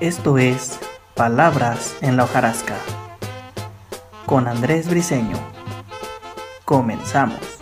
Esto es Palabras en la hojarasca con Andrés Briseño. Comenzamos.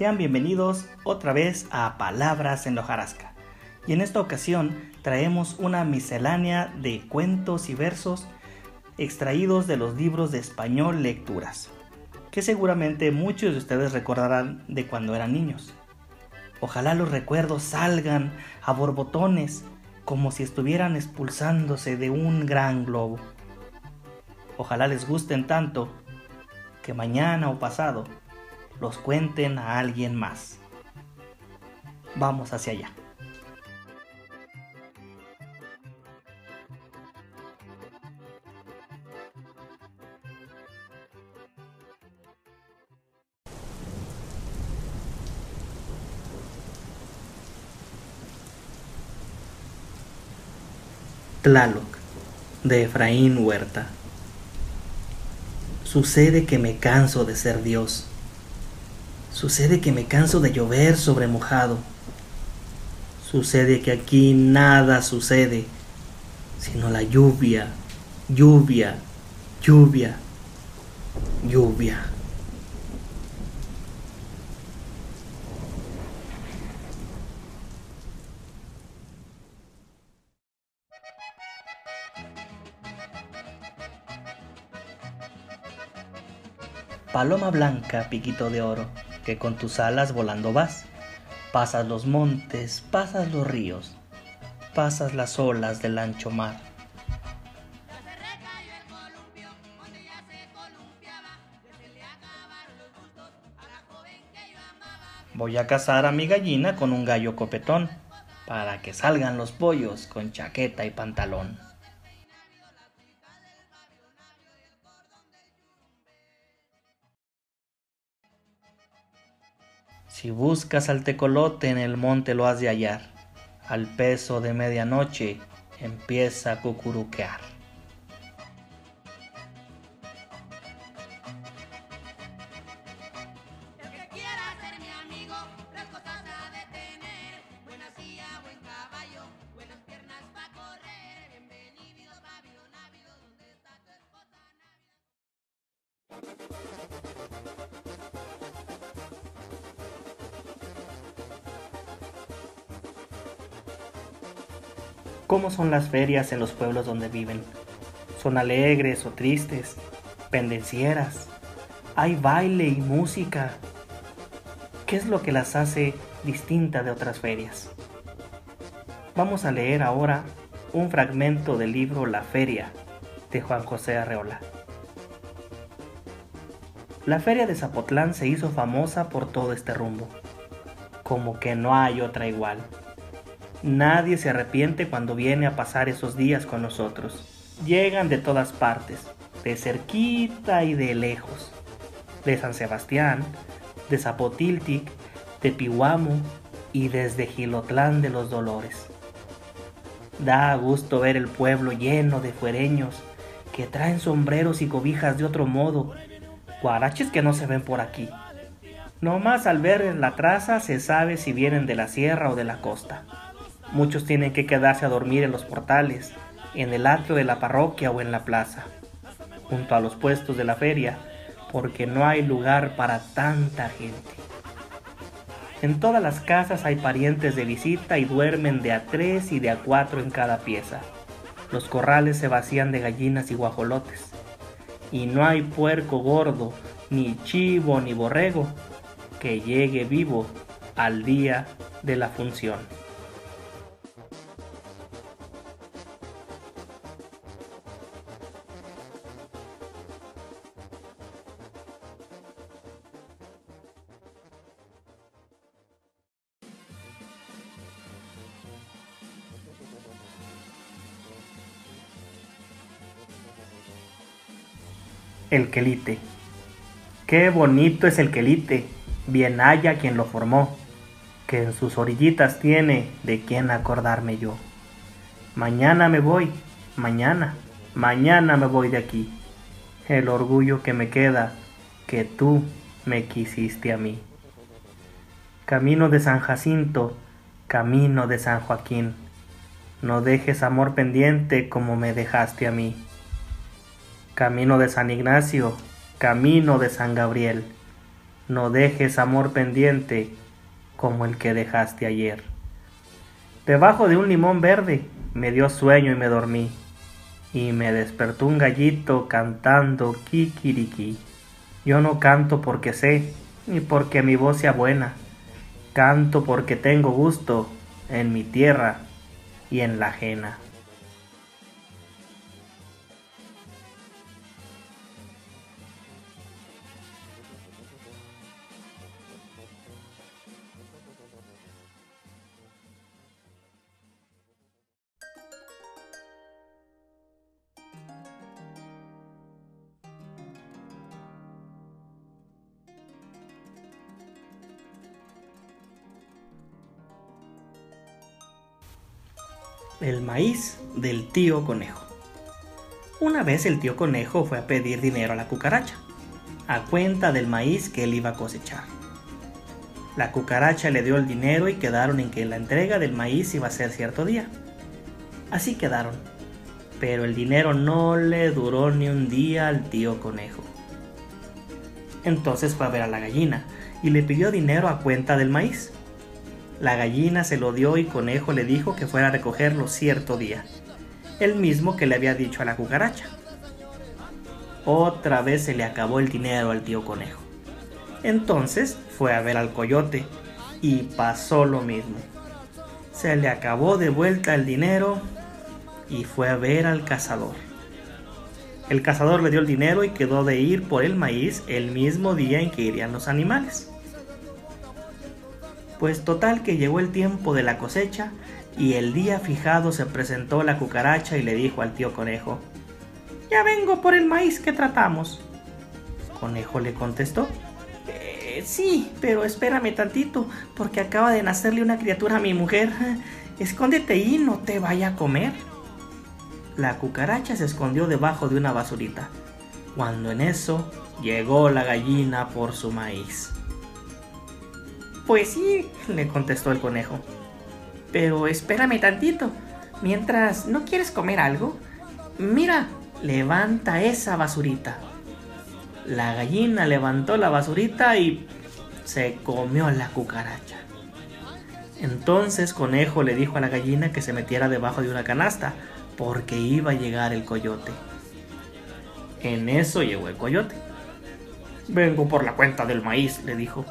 Sean bienvenidos otra vez a Palabras en Lojarasca. Y en esta ocasión traemos una miscelánea de cuentos y versos extraídos de los libros de español lecturas, que seguramente muchos de ustedes recordarán de cuando eran niños. Ojalá los recuerdos salgan a borbotones como si estuvieran expulsándose de un gran globo. Ojalá les gusten tanto que mañana o pasado los cuenten a alguien más. Vamos hacia allá. Tlaloc, de Efraín Huerta. Sucede que me canso de ser Dios Sucede que me canso de llover sobre mojado. Sucede que aquí nada sucede, sino la lluvia, lluvia, lluvia, lluvia. Paloma blanca, piquito de oro que con tus alas volando vas. Pasas los montes, pasas los ríos, pasas las olas del ancho mar. Voy a cazar a mi gallina con un gallo copetón, para que salgan los pollos con chaqueta y pantalón. Si buscas al tecolote en el monte lo has de hallar. Al peso de medianoche empieza a cucuruquear. Son las ferias en los pueblos donde viven? ¿Son alegres o tristes? ¿Pendencieras? ¿Hay baile y música? ¿Qué es lo que las hace distinta de otras ferias? Vamos a leer ahora un fragmento del libro La Feria de Juan José Arreola. La feria de Zapotlán se hizo famosa por todo este rumbo, como que no hay otra igual. Nadie se arrepiente cuando viene a pasar esos días con nosotros. Llegan de todas partes, de cerquita y de lejos. De San Sebastián, de Zapotiltic, de Pihuamo y desde Gilotlán de los Dolores. Da gusto ver el pueblo lleno de fuereños que traen sombreros y cobijas de otro modo, guaraches que no se ven por aquí. No más al ver la traza se sabe si vienen de la sierra o de la costa. Muchos tienen que quedarse a dormir en los portales, en el atrio de la parroquia o en la plaza, junto a los puestos de la feria, porque no hay lugar para tanta gente. En todas las casas hay parientes de visita y duermen de a tres y de a cuatro en cada pieza. Los corrales se vacían de gallinas y guajolotes. Y no hay puerco gordo, ni chivo, ni borrego que llegue vivo al día de la función. El quelite. Qué bonito es el quelite. bien haya quien lo formó, que en sus orillitas tiene de quién acordarme yo. Mañana me voy, mañana, mañana me voy de aquí. El orgullo que me queda, que tú me quisiste a mí. Camino de San Jacinto, camino de San Joaquín, no dejes amor pendiente como me dejaste a mí. Camino de San Ignacio, camino de San Gabriel, no dejes amor pendiente como el que dejaste ayer. Debajo de un limón verde me dio sueño y me dormí, y me despertó un gallito cantando kikiriki. Yo no canto porque sé, ni porque mi voz sea buena, canto porque tengo gusto en mi tierra y en la ajena. El maíz del tío conejo. Una vez el tío conejo fue a pedir dinero a la cucaracha, a cuenta del maíz que él iba a cosechar. La cucaracha le dio el dinero y quedaron en que la entrega del maíz iba a ser cierto día. Así quedaron, pero el dinero no le duró ni un día al tío conejo. Entonces fue a ver a la gallina y le pidió dinero a cuenta del maíz. La gallina se lo dio y Conejo le dijo que fuera a recogerlo cierto día, el mismo que le había dicho a la cucaracha. Otra vez se le acabó el dinero al tío Conejo. Entonces fue a ver al coyote y pasó lo mismo. Se le acabó de vuelta el dinero y fue a ver al cazador. El cazador le dio el dinero y quedó de ir por el maíz el mismo día en que irían los animales. Pues total que llegó el tiempo de la cosecha y el día fijado se presentó la cucaracha y le dijo al tío conejo, Ya vengo por el maíz que tratamos. Conejo le contestó, eh, sí, pero espérame tantito, porque acaba de nacerle una criatura a mi mujer. Escóndete y no te vaya a comer. La cucaracha se escondió debajo de una basurita, cuando en eso llegó la gallina por su maíz. Pues sí, le contestó el conejo. Pero espérame tantito. Mientras no quieres comer algo, mira, levanta esa basurita. La gallina levantó la basurita y se comió la cucaracha. Entonces Conejo le dijo a la gallina que se metiera debajo de una canasta porque iba a llegar el coyote. En eso llegó el coyote. Vengo por la cuenta del maíz, le dijo.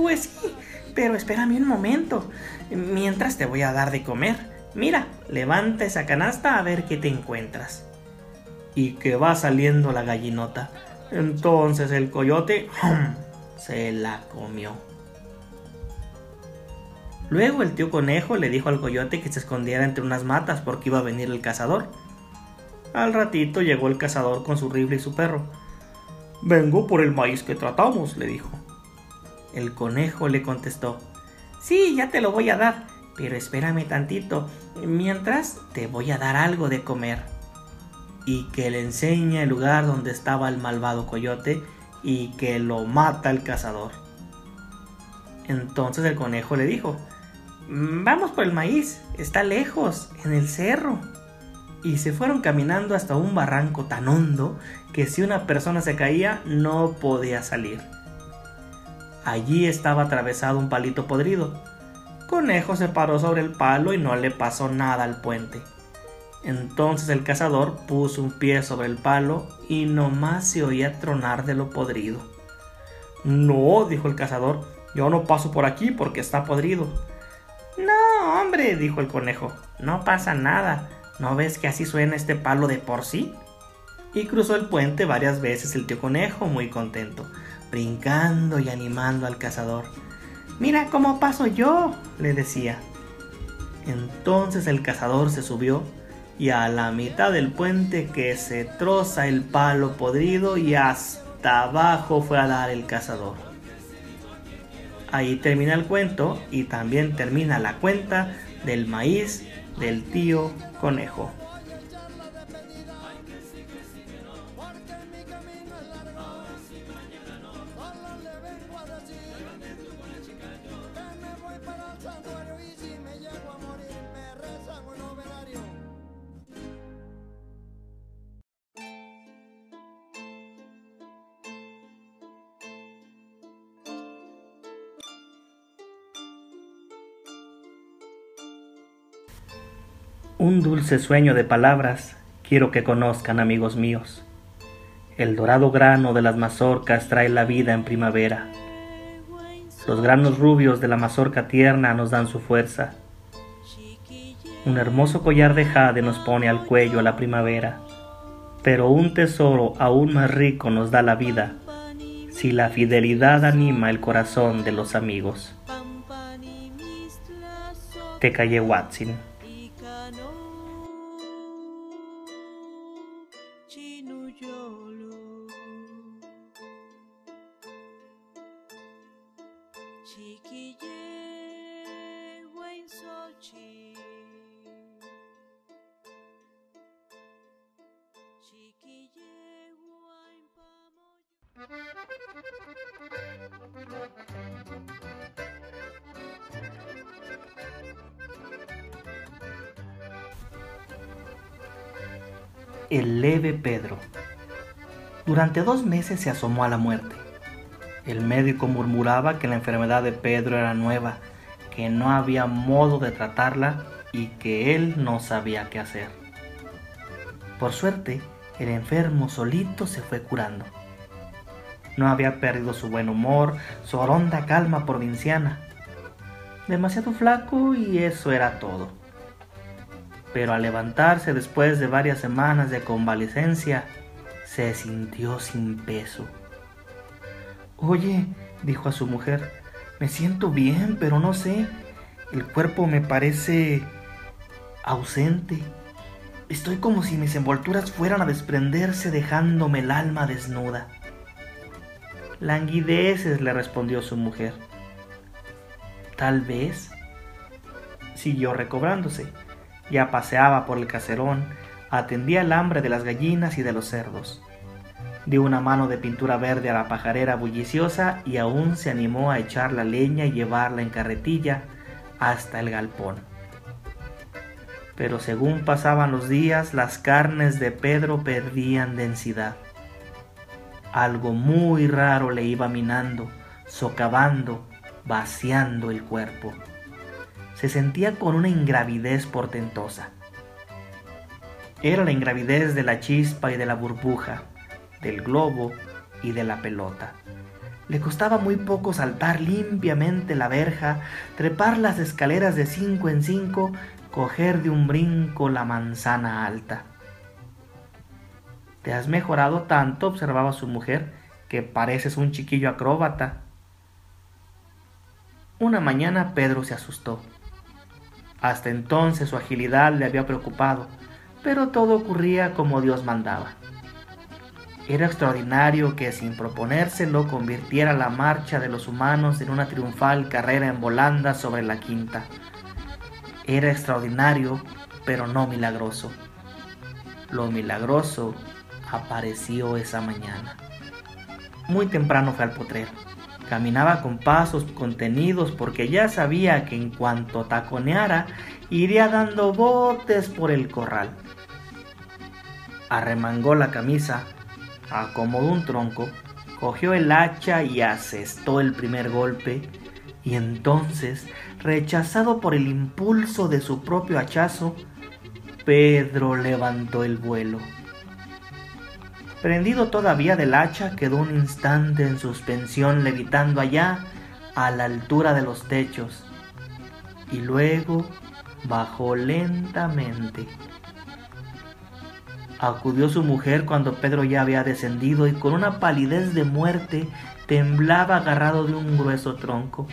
Pues sí, pero espérame un momento. Mientras te voy a dar de comer. Mira, levanta esa canasta a ver qué te encuentras. Y que va saliendo la gallinota. Entonces el coyote se la comió. Luego el tío conejo le dijo al coyote que se escondiera entre unas matas porque iba a venir el cazador. Al ratito llegó el cazador con su rifle y su perro. Vengo por el maíz que tratamos, le dijo. El conejo le contestó, Sí, ya te lo voy a dar, pero espérame tantito, mientras te voy a dar algo de comer. Y que le enseña el lugar donde estaba el malvado coyote y que lo mata el cazador. Entonces el conejo le dijo, Vamos por el maíz, está lejos, en el cerro. Y se fueron caminando hasta un barranco tan hondo que si una persona se caía no podía salir. Allí estaba atravesado un palito podrido. Conejo se paró sobre el palo y no le pasó nada al puente. Entonces el cazador puso un pie sobre el palo y nomás se oía tronar de lo podrido. No, dijo el cazador, yo no paso por aquí porque está podrido. No, hombre, dijo el conejo, no pasa nada. ¿No ves que así suena este palo de por sí? Y cruzó el puente varias veces el tío conejo muy contento brincando y animando al cazador. Mira cómo paso yo, le decía. Entonces el cazador se subió y a la mitad del puente que se troza el palo podrido y hasta abajo fue a dar el cazador. ahí termina el cuento y también termina la cuenta del maíz del tío conejo. Un dulce sueño de palabras quiero que conozcan, amigos míos. El dorado grano de las mazorcas trae la vida en primavera. Los granos rubios de la mazorca tierna nos dan su fuerza. Un hermoso collar de jade nos pone al cuello la primavera. Pero un tesoro aún más rico nos da la vida si la fidelidad anima el corazón de los amigos. Callé Watson. El leve Pedro. Durante dos meses se asomó a la muerte. El médico murmuraba que la enfermedad de Pedro era nueva, que no había modo de tratarla y que él no sabía qué hacer. Por suerte, el enfermo solito se fue curando. No había perdido su buen humor, su horonda calma provinciana. Demasiado flaco y eso era todo. Pero al levantarse después de varias semanas de convalecencia, se sintió sin peso. Oye, dijo a su mujer, me siento bien, pero no sé, el cuerpo me parece ausente. Estoy como si mis envolturas fueran a desprenderse dejándome el alma desnuda. Languideces, le respondió su mujer. Tal vez. Siguió recobrándose. Ya paseaba por el caserón, atendía el hambre de las gallinas y de los cerdos. Dio una mano de pintura verde a la pajarera bulliciosa y aún se animó a echar la leña y llevarla en carretilla hasta el galpón pero según pasaban los días las carnes de Pedro perdían densidad. Algo muy raro le iba minando, socavando, vaciando el cuerpo. Se sentía con una ingravidez portentosa. Era la ingravidez de la chispa y de la burbuja, del globo y de la pelota. Le costaba muy poco saltar limpiamente la verja, trepar las escaleras de cinco en cinco coger de un brinco la manzana alta. Te has mejorado tanto, observaba su mujer, que pareces un chiquillo acróbata. Una mañana Pedro se asustó. Hasta entonces su agilidad le había preocupado, pero todo ocurría como Dios mandaba. Era extraordinario que sin proponérselo convirtiera la marcha de los humanos en una triunfal carrera en volanda sobre la quinta. Era extraordinario, pero no milagroso. Lo milagroso apareció esa mañana. Muy temprano fue al potrero. Caminaba con pasos contenidos porque ya sabía que en cuanto taconeara iría dando botes por el corral. Arremangó la camisa, acomodó un tronco, cogió el hacha y asestó el primer golpe y entonces, rechazado por el impulso de su propio hachazo, Pedro levantó el vuelo. Prendido todavía del hacha, quedó un instante en suspensión levitando allá a la altura de los techos y luego bajó lentamente. Acudió su mujer cuando Pedro ya había descendido y con una palidez de muerte temblaba agarrado de un grueso tronco.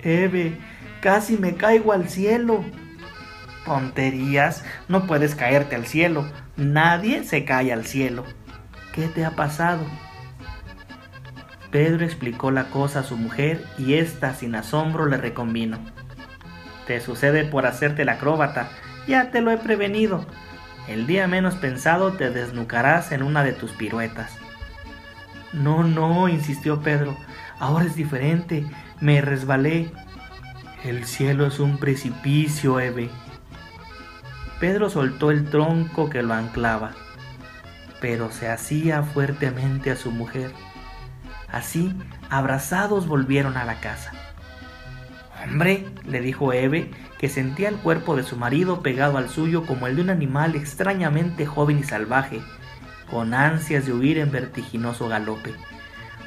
Eve, casi me caigo al cielo. Tonterías, no puedes caerte al cielo. Nadie se cae al cielo. ¿Qué te ha pasado? Pedro explicó la cosa a su mujer y ésta sin asombro le reconvino. Te sucede por hacerte la acróbata, ya te lo he prevenido. El día menos pensado te desnucarás en una de tus piruetas. No, no, insistió Pedro, ahora es diferente, me resbalé. El cielo es un precipicio, Eve. Pedro soltó el tronco que lo anclaba, pero se hacía fuertemente a su mujer. Así, abrazados volvieron a la casa. Hombre, le dijo Eve, que sentía el cuerpo de su marido pegado al suyo como el de un animal extrañamente joven y salvaje, con ansias de huir en vertiginoso galope.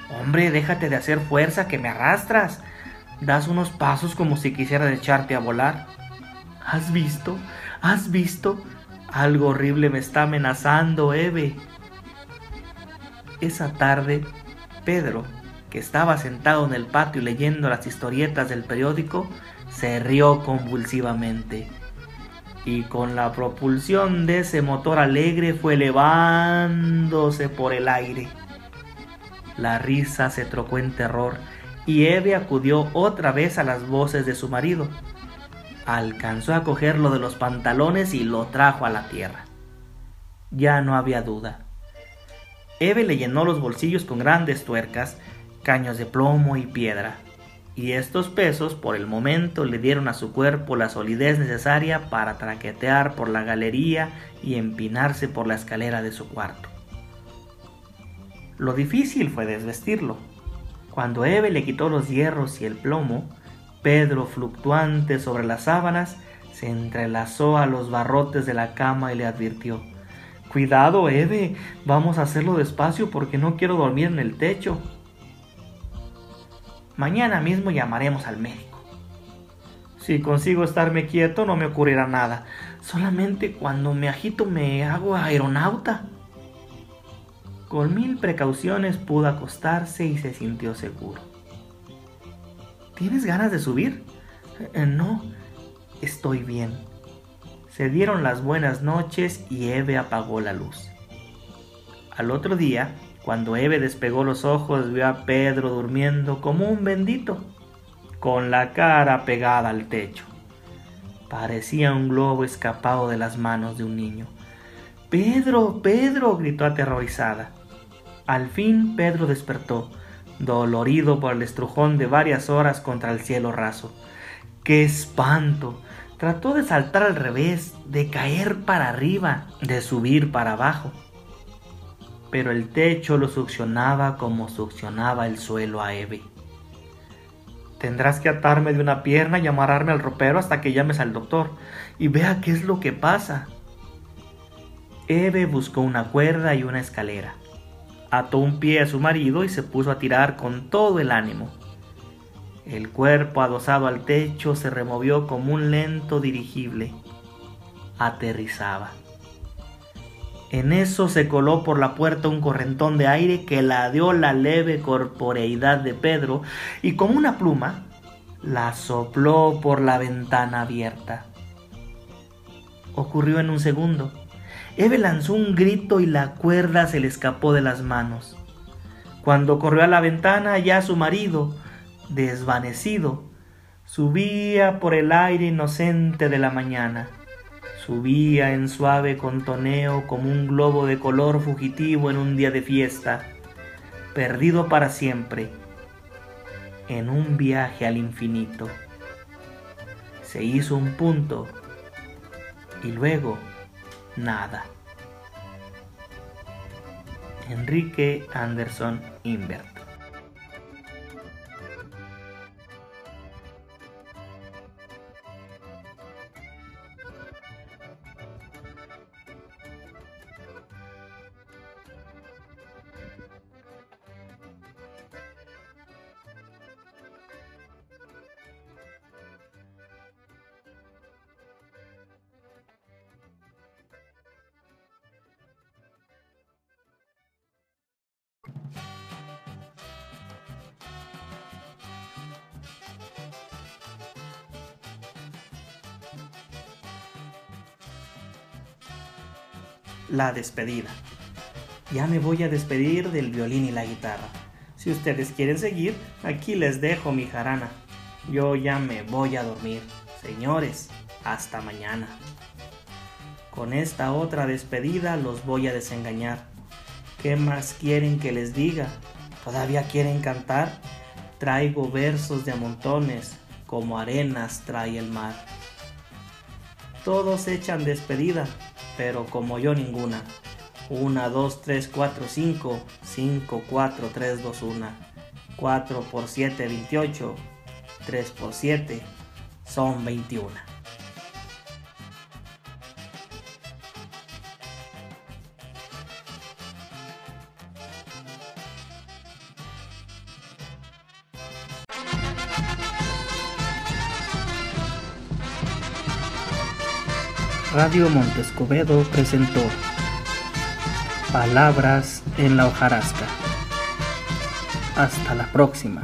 Hombre, déjate de hacer fuerza que me arrastras. Das unos pasos como si quisieras echarte a volar. ¿Has visto? ¿Has visto? Algo horrible me está amenazando, Eve. Esa tarde, Pedro, que estaba sentado en el patio leyendo las historietas del periódico, se rió convulsivamente y con la propulsión de ese motor alegre fue elevándose por el aire. La risa se trocó en terror y Eve acudió otra vez a las voces de su marido. Alcanzó a cogerlo de los pantalones y lo trajo a la tierra. Ya no había duda. Eve le llenó los bolsillos con grandes tuercas, caños de plomo y piedra y estos pesos por el momento le dieron a su cuerpo la solidez necesaria para traquetear por la galería y empinarse por la escalera de su cuarto. Lo difícil fue desvestirlo. Cuando Eve le quitó los hierros y el plomo, Pedro, fluctuante sobre las sábanas, se entrelazó a los barrotes de la cama y le advirtió Cuidado, Eve, vamos a hacerlo despacio porque no quiero dormir en el techo. Mañana mismo llamaremos al médico. Si consigo estarme quieto no me ocurrirá nada. Solamente cuando me agito me hago aeronauta. Con mil precauciones pudo acostarse y se sintió seguro. ¿Tienes ganas de subir? Eh, no, estoy bien. Se dieron las buenas noches y Eve apagó la luz. Al otro día, cuando Eve despegó los ojos, vio a Pedro durmiendo como un bendito, con la cara pegada al techo. Parecía un globo escapado de las manos de un niño. Pedro, Pedro, gritó aterrorizada. Al fin Pedro despertó, dolorido por el estrujón de varias horas contra el cielo raso. ¡Qué espanto! Trató de saltar al revés, de caer para arriba, de subir para abajo pero el techo lo succionaba como succionaba el suelo a Eve. Tendrás que atarme de una pierna y amarrarme al ropero hasta que llames al doctor y vea qué es lo que pasa. Eve buscó una cuerda y una escalera. Ató un pie a su marido y se puso a tirar con todo el ánimo. El cuerpo adosado al techo se removió como un lento dirigible. Aterrizaba. En eso se coló por la puerta un correntón de aire que ladeó la leve corporeidad de Pedro y como una pluma la sopló por la ventana abierta. Ocurrió en un segundo. Eve lanzó un grito y la cuerda se le escapó de las manos. Cuando corrió a la ventana ya su marido, desvanecido, subía por el aire inocente de la mañana. Subía en suave contoneo como un globo de color fugitivo en un día de fiesta, perdido para siempre, en un viaje al infinito. Se hizo un punto y luego nada. Enrique Anderson Invert La despedida. Ya me voy a despedir del violín y la guitarra. Si ustedes quieren seguir, aquí les dejo mi jarana. Yo ya me voy a dormir. Señores, hasta mañana. Con esta otra despedida los voy a desengañar. ¿Qué más quieren que les diga? ¿Todavía quieren cantar? Traigo versos de montones, como arenas trae el mar. Todos echan despedida, pero como yo ninguna. Una, dos, tres, cuatro, cinco, cinco, cuatro, tres, dos, una. Cuatro por siete, veintiocho. Tres por siete, son veintiuna. Radio Montescobedo presentó Palabras en la hojarasca. Hasta la próxima.